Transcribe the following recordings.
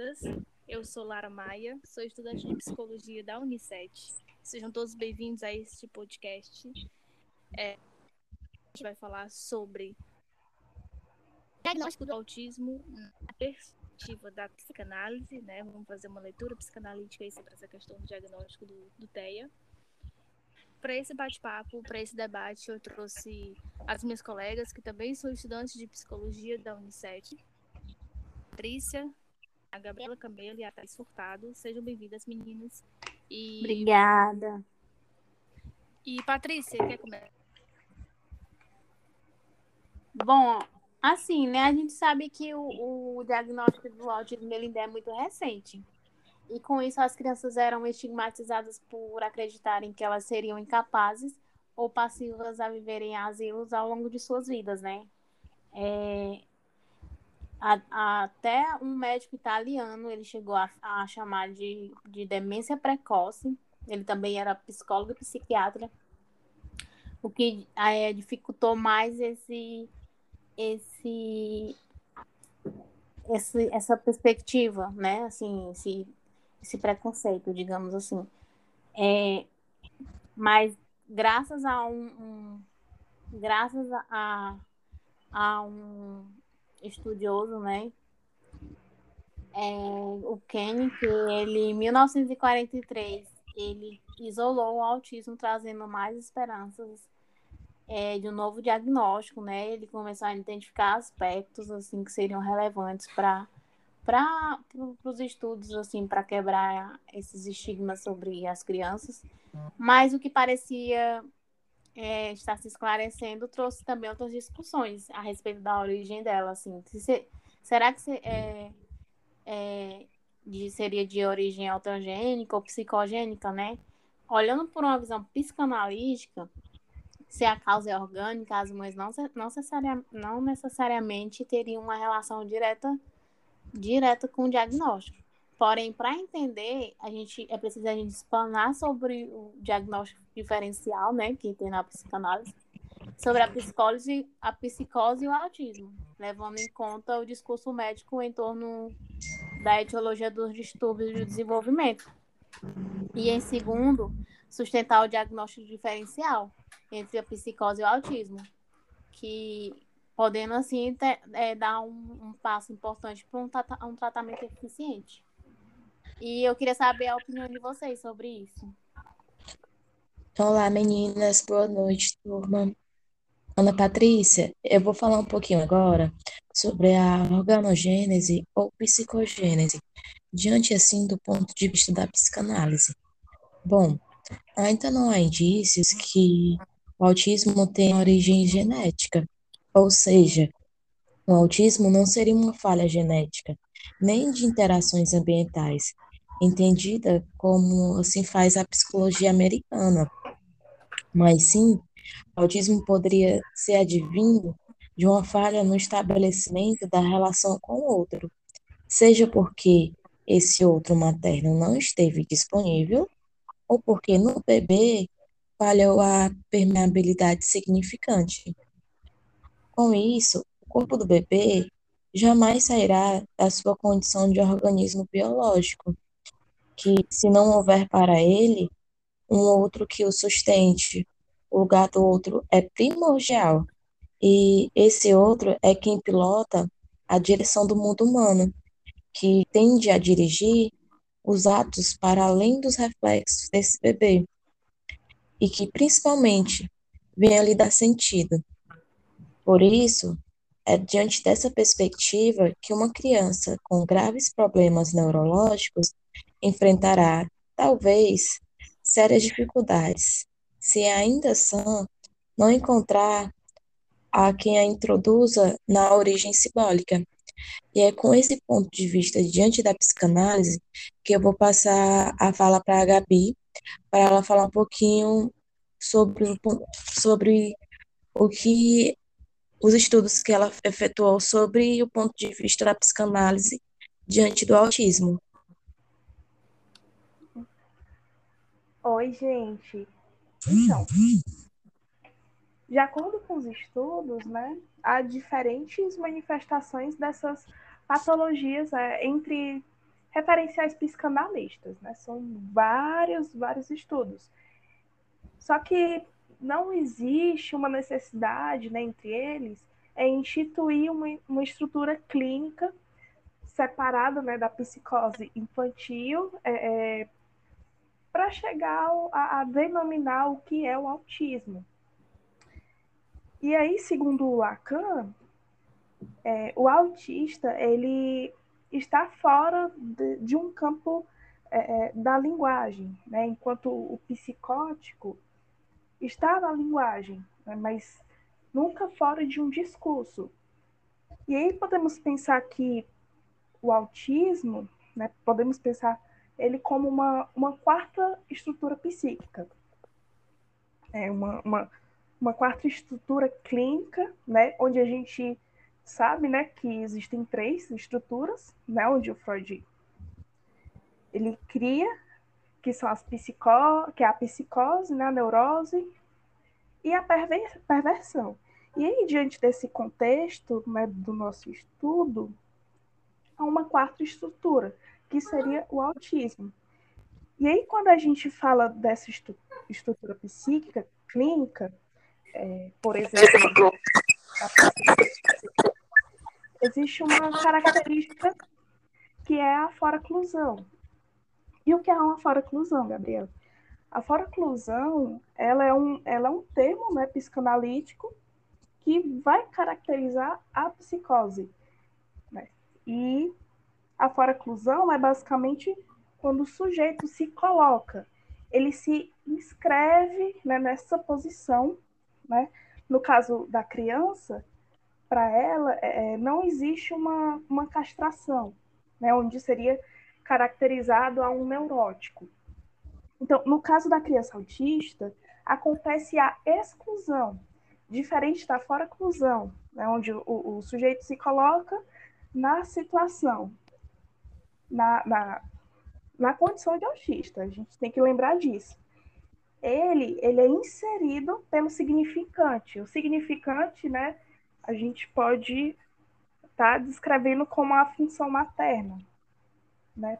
todas. Eu sou Lara Maia, sou estudante de psicologia da Unicet. Sejam todos bem-vindos a este podcast. É, a gente vai falar sobre diagnóstico do autismo na perspectiva da psicanálise, né? Vamos fazer uma leitura psicanalítica aí sobre essa questão do diagnóstico do, do TEA. Para esse bate-papo, para esse debate, eu trouxe as minhas colegas, que também são estudantes de psicologia da Unicet. Patrícia, a Gabriela Camelo e a Thais Furtado. Sejam bem-vindas, meninas. E... Obrigada. E Patrícia, quer começar? Bom, assim, né? A gente sabe que o, o diagnóstico do autismo ele ainda é muito recente. E com isso, as crianças eram estigmatizadas por acreditarem que elas seriam incapazes ou passivas a viverem em asilos ao longo de suas vidas, né? É, a, a, até um médico italiano ele chegou a, a chamar de, de demência precoce. Ele também era psicólogo e psiquiatra, o que é, dificultou mais esse, esse, esse, essa perspectiva, né? Assim, esse esse preconceito, digamos assim. É, mas graças a um, um graças a, a um estudioso, né? É, o Kenny, que ele em 1943 ele isolou o autismo, trazendo mais esperanças é, de um novo diagnóstico, né? Ele começou a identificar aspectos assim que seriam relevantes para para os estudos, assim, para quebrar esses estigmas sobre as crianças. Mas o que parecia é, estar se esclarecendo trouxe também outras discussões a respeito da origem dela, assim. Se, será que se, é, é, de, seria de origem autogênica ou psicogênica, né? Olhando por uma visão psicanalítica, se a causa é orgânica, as mães não, não, necessariamente, não necessariamente teriam uma relação direta direta com o diagnóstico. Porém, para entender, a gente é preciso a gente explanar sobre o diagnóstico diferencial, né, que tem na psicanálise, sobre a psicose, a psicose e o autismo, levando em conta o discurso médico em torno da etiologia dos distúrbios de desenvolvimento. E em segundo, sustentar o diagnóstico diferencial entre a psicose e o autismo, que podendo assim ter, é, dar um, um, passo importante para um, um tratamento eficiente. E eu queria saber a opinião de vocês sobre isso. Olá, meninas, boa noite, turma. Ana Patrícia, eu vou falar um pouquinho agora sobre a organogênese ou psicogênese, diante assim do ponto de vista da psicanálise. Bom, ainda não há indícios que o autismo tem origem genética, ou seja, o autismo não seria uma falha genética, nem de interações ambientais, entendida como assim faz a psicologia americana, mas sim, autismo poderia ser advindo de uma falha no estabelecimento da relação com o outro, seja porque esse outro materno não esteve disponível, ou porque no bebê falhou a permeabilidade significante. Com isso, o corpo do bebê jamais sairá da sua condição de organismo biológico, que, se não houver para ele um outro que o sustente, o lugar do outro é primordial, e esse outro é quem pilota a direção do mundo humano, que tende a dirigir os atos para além dos reflexos desse bebê, e que principalmente vem a lhe dar sentido. Por isso, é diante dessa perspectiva que uma criança com graves problemas neurológicos enfrentará, talvez, sérias dificuldades, se ainda sã não encontrar a quem a introduza na origem simbólica. E é com esse ponto de vista, diante da psicanálise, que eu vou passar a fala para a Gabi, para ela falar um pouquinho sobre, sobre o que os estudos que ela efetuou sobre o ponto de vista da psicanálise diante do autismo. Oi, gente. Então, de acordo com os estudos, né, há diferentes manifestações dessas patologias é, entre referenciais psicanalistas, né? São vários, vários estudos. Só que não existe uma necessidade né, entre eles é instituir uma, uma estrutura clínica separada né, da psicose infantil é, é, para chegar a, a, denominar o que é o autismo. E aí, segundo Lacan, é, o autista ele está fora de, de um campo é, é, da linguagem, né? enquanto o psicótico está na linguagem, né? mas nunca fora de um discurso. E aí podemos pensar que o autismo, né, podemos pensar ele como uma, uma quarta estrutura psíquica. É uma, uma, uma quarta estrutura clínica, né, onde a gente sabe, né, que existem três estruturas, né, onde o Freud ele cria, que são as psicó, que é a psicose, né, a neurose e a perver, perversão. E aí, diante desse contexto né, do nosso estudo, há uma quarta estrutura, que seria o autismo. E aí, quando a gente fala dessa estrutura psíquica, clínica, é, por exemplo, existe uma característica que é a foraclusão. E o que é uma foraclusão, Gabriel? A foraclusão, ela é um, ela é um termo né, psicanalítico que vai caracterizar a psicose. Né? E a foraclusão é basicamente quando o sujeito se coloca, ele se inscreve né, nessa posição, né? No caso da criança, para ela, é, é, não existe uma, uma castração, né, onde seria caracterizado a um neurótico. Então, no caso da criança autista, acontece a exclusão, diferente da fora-exclusão, né, onde o, o, sujeito se coloca na situação, na, na, na condição de autista. A gente tem que lembrar disso. Ele, ele é inserido pelo significante. O significante, né, a gente pode estar tá descrevendo como a função materna, né?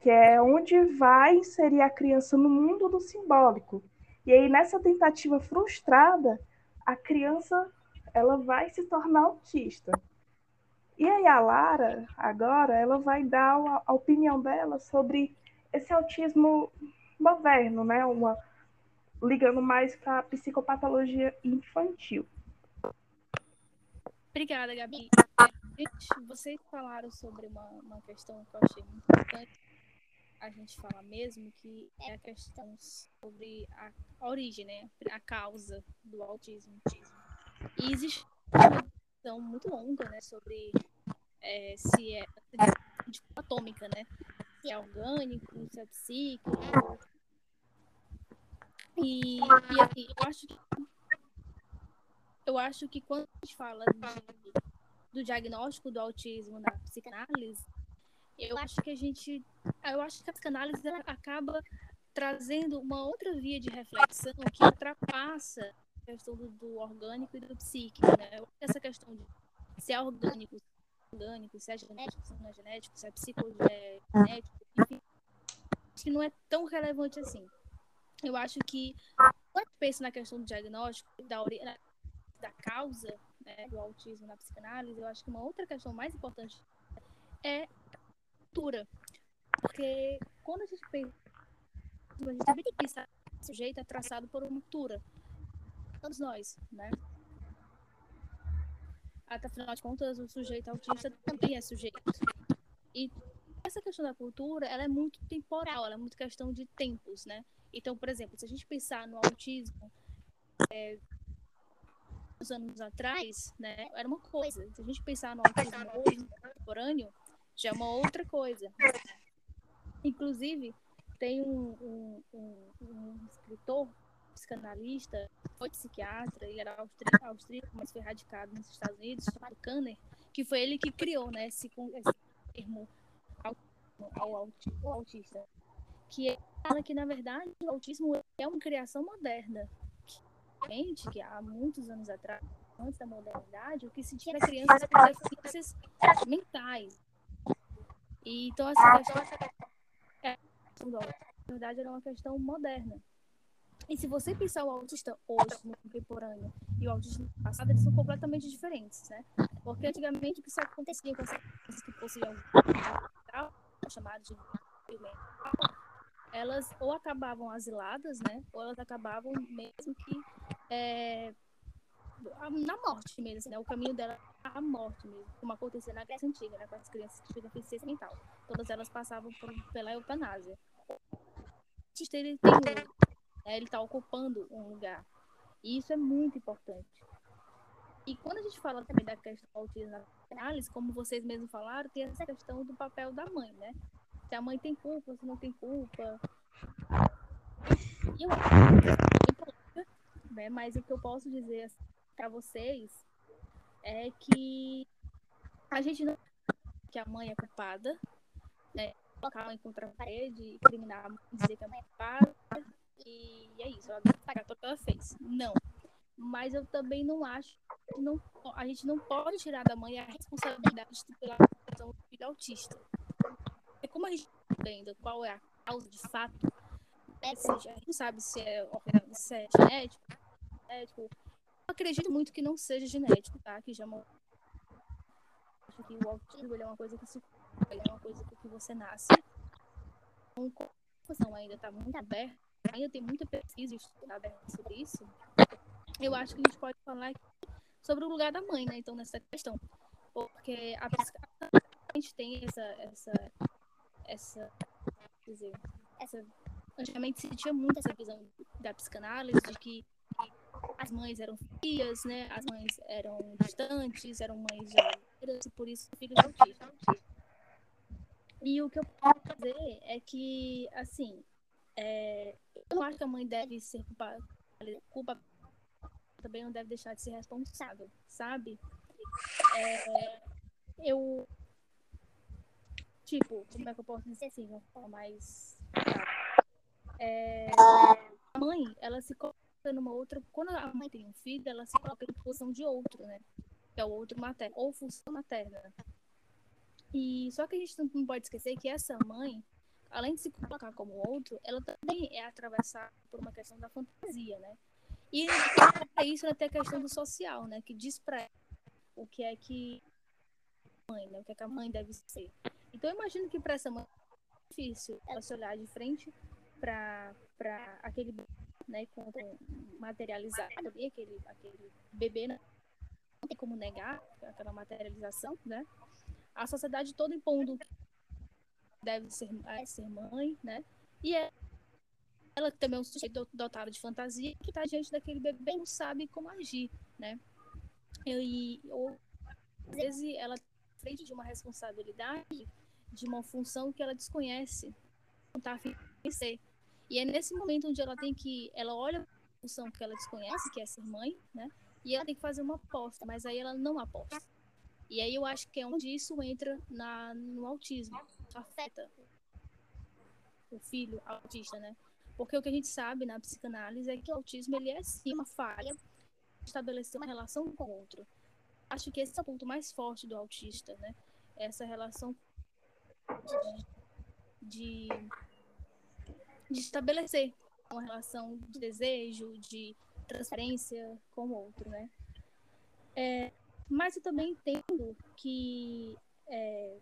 Que é onde vai inserir a criança no mundo do simbólico. E aí, nessa tentativa frustrada, a criança ela vai se tornar autista. E aí a Lara, agora, ela vai dar a, a opinião dela sobre esse autismo moderno, né? Uma, ligando mais para a psicopatologia infantil. Obrigada, Gabi. Gente, vocês falaram sobre uma, uma questão que eu achei muito importante a gente falar mesmo, que é a questão sobre a, origem, né? A causa do autismo. E existe uma questão muito longa, né? Sobre é, se é atômica, né? Se é orgânico, se é psíquico. E, e assim, eu acho que eu acho que quando a gente fala de, do diagnóstico do autismo na psicanálise, eu acho que a gente, eu acho que a psicanálise acaba trazendo uma outra via de reflexão que ultrapassa a questão do, do orgânico e do psíquico, né? Essa questão de se é orgânico, orgânico, se é genético, se não é genético, se é psicogenético, enfim, que não é tão relevante assim. Eu acho que quando eu penso na questão do diagnóstico, da, da causa né, do autismo na psicanálise, eu acho que uma outra questão mais importante é a cultura. Porque quando a gente pensa, a gente também tem que pensar que o sujeito é traçado por uma cultura. Todos nós, né? Afinal de contas, o sujeito autista também é sujeito. E essa questão da cultura, ela é muito temporal, ela é muito questão de tempos, né? Então, por exemplo, se a gente pensar no autismo é, uns anos atrás, né, era uma coisa. Se a gente pensar no autismo hoje, contemporâneo, já é uma outra coisa. Inclusive, tem um, um, um, um escritor, psicanalista, foi psiquiatra, ele era austríaco, austríaco, mas foi radicado nos Estados Unidos, chamado Kanner, que foi ele que criou né, esse, esse termo ao, ao, autista. Que fala que, na verdade, o autismo é uma criação moderna, gente que há muitos anos atrás antes da modernidade, o que se tinha crianças com deficiências mentais. E, então, essa questão, é, na verdade, era uma questão moderna. E se você pensar o autista hoje, no contemporâneo, e o autista no passado, eles são completamente diferentes, né? Porque antigamente o que acontecia com as crianças que possuíam chamadas de elas ou acabavam asiladas, né? Ou elas acabavam mesmo que é, na morte mesmo, assim, né? O caminho dela a morte mesmo, como acontecia na Grécia Antiga, né? Com as crianças que tinham deficiência mental. Todas elas passavam por, pela eutanásia. Tem um, né? ele está ocupando um lugar. E isso é muito importante. E quando a gente fala também da questão do autismo na análise, como vocês mesmos falaram, tem essa questão do papel da mãe, né? Se a mãe tem culpa, se não tem culpa. E eu acho né? Mas o que eu posso dizer para vocês é que a gente não que a mãe é culpada, né? Colocar a mãe contra a parede, criminar a mãe, dizer que a mãe é culpada, e é isso, ela tudo que ela fez. Não. Mas eu também não acho não, a gente não pode tirar da mãe a responsabilidade pela questão do filho autista. É como a gente ainda qual é a causa de fato, né? Se, a gente não sabe se é, se é genético. Eu acredito muito que não seja genético, tá? Que já acho que o autismo é uma coisa que se é uma coisa que você nasce. Então, a ainda está muito aberta, ainda tem muita pesquisa aberta sobre isso. Eu acho que a gente pode falar sobre o lugar da mãe, né? Então, nessa questão. Porque a, a gente tem essa, essa, essa, dizer, essa, antigamente se tinha muito essa visão da psicanálise de que as mães eram filhas, né? As mães eram distantes, eram mães geladeiras e por isso filhos autistas. E o que eu posso dizer é que, assim, é, eu não acho que a mãe deve ser culpada, culpa também não deve deixar de ser responsável, sabe? É, eu. Tipo, como é que eu posso dizer assim, uma forma mais. É, a mãe, ela se coloca numa outra. Quando a mãe tem um filho, ela se coloca em função de outro, né? Que é o outro materno, ou função materna. E só que a gente não pode esquecer que essa mãe, além de se colocar como outro, ela também é atravessada por uma questão da fantasia, né? E para isso ela tem a questão do social, né? Que diz para o que é que mãe, né? O que é que a mãe deve ser. Então eu imagino que para essa mãe é difícil ela se olhar de frente para para aquele né, com, materializado ali, aquele aquele bebê, né? não tem como negar aquela materialização, né? A sociedade toda impondo deve ser, é, ser mãe, né? E é ela também é um sujeito dotado de fantasia que está diante daquele bebê não sabe como agir, né? E ou, às vezes ela tá frente de uma responsabilidade, de uma função que ela desconhece, não está de ser. E é nesse momento onde ela tem que, ela olha a função que ela desconhece, que é ser mãe, né? E ela tem que fazer uma aposta, mas aí ela não aposta. E aí eu acho que é onde isso entra na, no autismo. Afeta o filho autista, né? Porque o que a gente sabe na psicanálise é que o autismo ele é sim uma falha estabelecer uma relação com o outro. Acho que esse é o ponto mais forte do autista, né? Essa relação de, de, de estabelecer uma relação de desejo, de transferência com o outro, né? É, mas eu também entendo que é,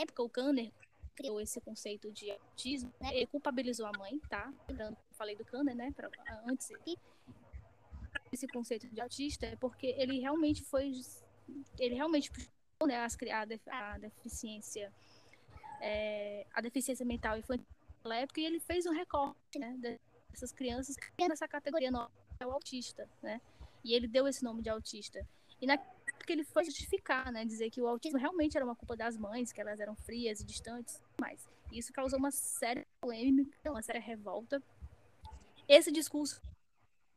época o Kanner criou esse conceito de autismo, né? Ele culpabilizou a mãe, tá? Lembrando falei do Kanner, né? Pra, antes aqui. Esse conceito de autista é porque ele realmente foi. Ele realmente puxou né, as, a, a deficiência. É, a deficiência mental infantil naquela época e ele fez um recorte né, dessas crianças que nessa categoria nova é o autista, né? E ele deu esse nome de autista. E na porque ele foi justificar, né, dizer que o autismo realmente era uma culpa das mães, que elas eram frias e distantes, mas isso causou uma séria polêmica, uma séria revolta. Esse discurso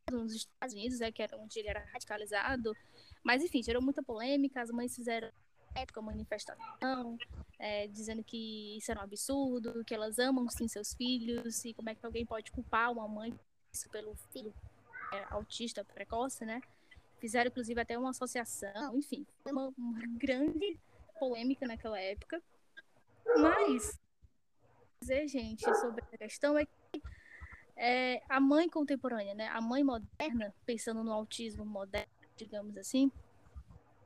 nos Estados Unidos, é que era onde ele era radicalizado, mas enfim, gerou muita polêmica, as mães fizeram época manifestação, é, dizendo que isso era um absurdo, que elas amam sim seus filhos, e como é que alguém pode culpar uma mãe pelo filho é, autista precoce, né? Fizeram, inclusive, até uma associação, enfim, uma, uma grande polêmica naquela época. Mas, dizer, gente, sobre a questão é que é, a mãe contemporânea, né, a mãe moderna, pensando no autismo moderno, digamos assim,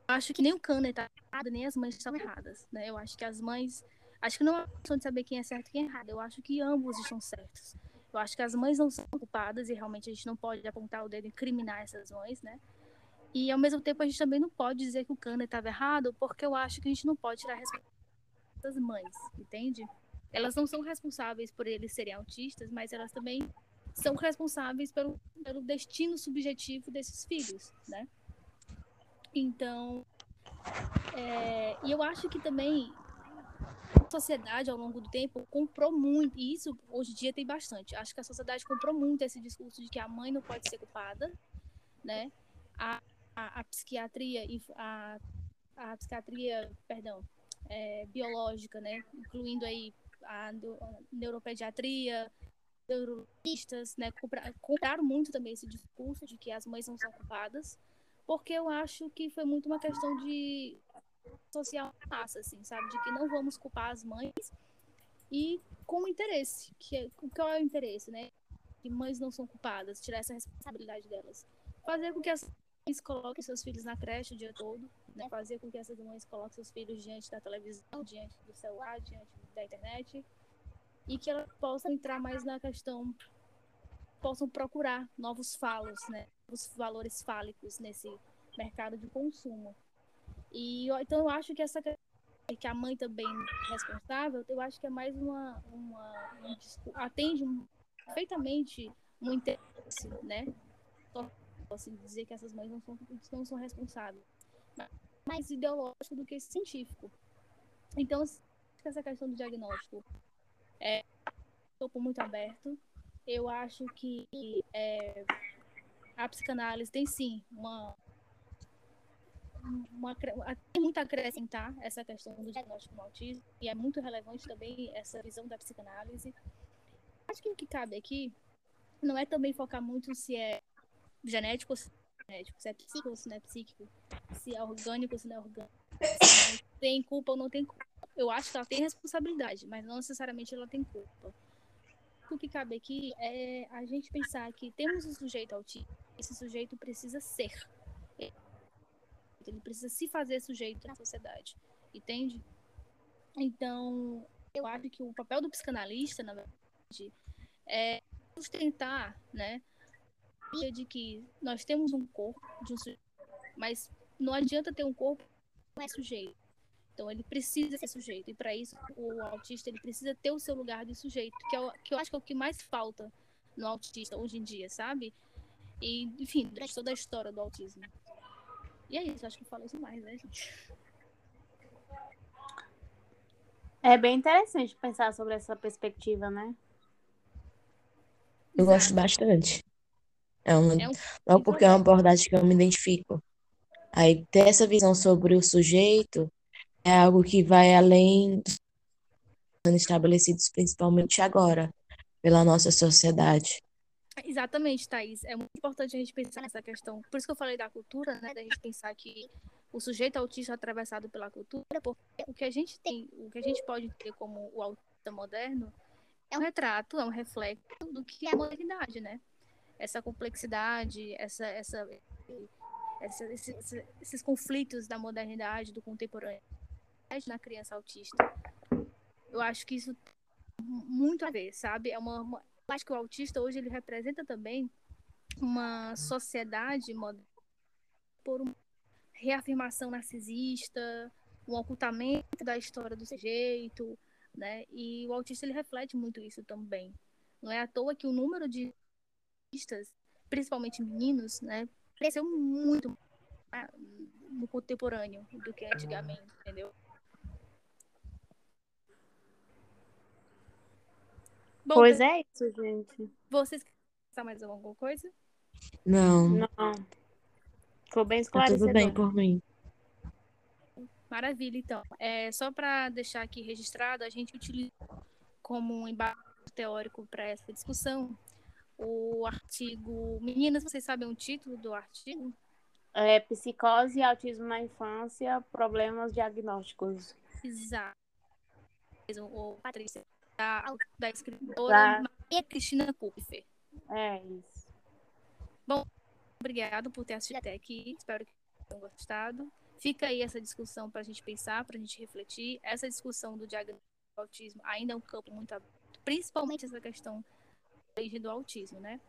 acho que nem o Kanner está errado, nem as mães estão erradas, né? Eu acho que as mães, acho que não é questão de saber quem é certo e quem é errado. Eu acho que ambos estão certos. Eu acho que as mães não são culpadas e realmente a gente não pode apontar o dedo e incriminar essas mães, né? E ao mesmo tempo a gente também não pode dizer que o Kanner estava errado, porque eu acho que a gente não pode tirar a responsabilidade das mães, entende? Elas não são responsáveis por eles serem autistas, mas elas também são responsáveis pelo, pelo destino subjetivo desses filhos, né? Então, é, e eu acho que também a sociedade ao longo do tempo comprou muito, e isso hoje em dia tem bastante. Acho que a sociedade comprou muito esse discurso de que a mãe não pode ser culpada, né? A, a, a psiquiatria e a, a psiquiatria, perdão, é, biológica, né? Incluindo aí a, a neuropediatria, neurologistas, né? compraram muito também esse discurso de que as mães não são culpadas porque eu acho que foi muito uma questão de social massa, assim, sabe? De que não vamos culpar as mães e com interesse, que é, qual é o interesse, né? Que mães não são culpadas, tirar essa responsabilidade delas. Fazer com que as mães coloquem seus filhos na creche o dia todo, né? Fazer com que essas mães coloquem seus filhos diante da televisão, diante do celular, diante da internet e que elas possam entrar mais na questão possam procurar novos falos, né? Os valores fálicos nesse mercado de consumo. E então eu acho que essa que a mãe também é responsável, eu acho que é mais uma, uma um, atende perfeitamente um interesse, né? Dizer que essas mães não são, não são responsáveis, mais ideológico do que científico. Então, essa questão do diagnóstico é um muito aberto. Eu acho que é, a psicanálise tem sim uma, uma, tem muito a acrescentar essa questão do diagnóstico do autismo e é muito relevante também essa visão da psicanálise. Acho que o que cabe aqui não é também focar muito se é genético ou se é genético, se é psíquico ou se não é psíquico, se é orgânico ou se não é orgânico, se tem culpa ou não tem culpa. Eu acho que ela tem responsabilidade, mas não necessariamente ela tem culpa. O que cabe aqui é a gente pensar que temos um sujeito autista esse sujeito precisa ser. Ele precisa se fazer sujeito na sociedade, entende? Então, eu acho que o papel do psicanalista, na verdade, é sustentar, né, de que nós temos um corpo de um sujeito, mas não adianta ter um corpo que não é sujeito. Então ele precisa ser sujeito e para isso o autista ele precisa ter o seu lugar de sujeito, que, é o, que eu acho que é o que mais falta no autista hoje em dia, sabe? E, enfim, durante toda a história do autismo. E é isso, acho que eu falei demais, né, gente? É bem interessante pensar sobre essa perspectiva, né? Eu gosto bastante. É um, é um... Não porque é uma abordagem que eu me identifico. Aí ter essa visão sobre o sujeito é algo que vai além dos estabelecidos principalmente agora pela nossa sociedade. Exatamente, Thaís. É muito importante a gente pensar nessa questão. Por isso que eu falei da cultura, né? Da gente pensar que o sujeito autista é atravessado pela cultura, porque o que a gente tem, o que a gente pode ter como o autista moderno é um retrato, é um reflexo do que é a modernidade, né? Essa complexidade, essa, essa, essa esses, esses conflitos da modernidade, do contemporâneo na criança autista. Eu acho que isso tem muito a ver, sabe? É uma, uma acho que o autista hoje ele representa também uma sociedade por uma reafirmação narcisista, um ocultamento da história do sujeito, né? E o autista ele reflete muito isso também. Não é à toa que o número de autistas, principalmente meninos, né, cresceu muito no contemporâneo do que antigamente, entendeu? Bom, pois é isso, gente. Vocês querem mais alguma coisa? Não. Não. Ficou bem esclarecedor. Tá tudo bem por mim. Maravilha, então. É, só para deixar aqui registrado, a gente utiliza como um embate teórico para essa discussão o artigo. Meninas, vocês sabem o título do artigo? É, psicose e autismo na infância, problemas diagnósticos. Exato. O Patrícia, da, da escritora Da- Maria Cristina Kupfer. É isso. Obrigado por ter assistido até aqui. Espero que tenham gostado. Fica aí essa discussão para a gente pensar, para a gente refletir. Essa discussão do diagnóstico do autismo ainda é um campo muito aberto, principalmente essa questão origem do autismo, né?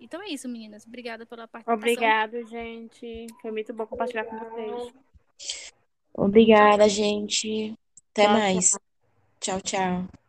Então é isso, meninas. Obrigada pela participação. Obrigado, gente. Foi muito bom compartilhar com vocês. Obrigada, gente. Até Tchau, mais. Tchau, tchau.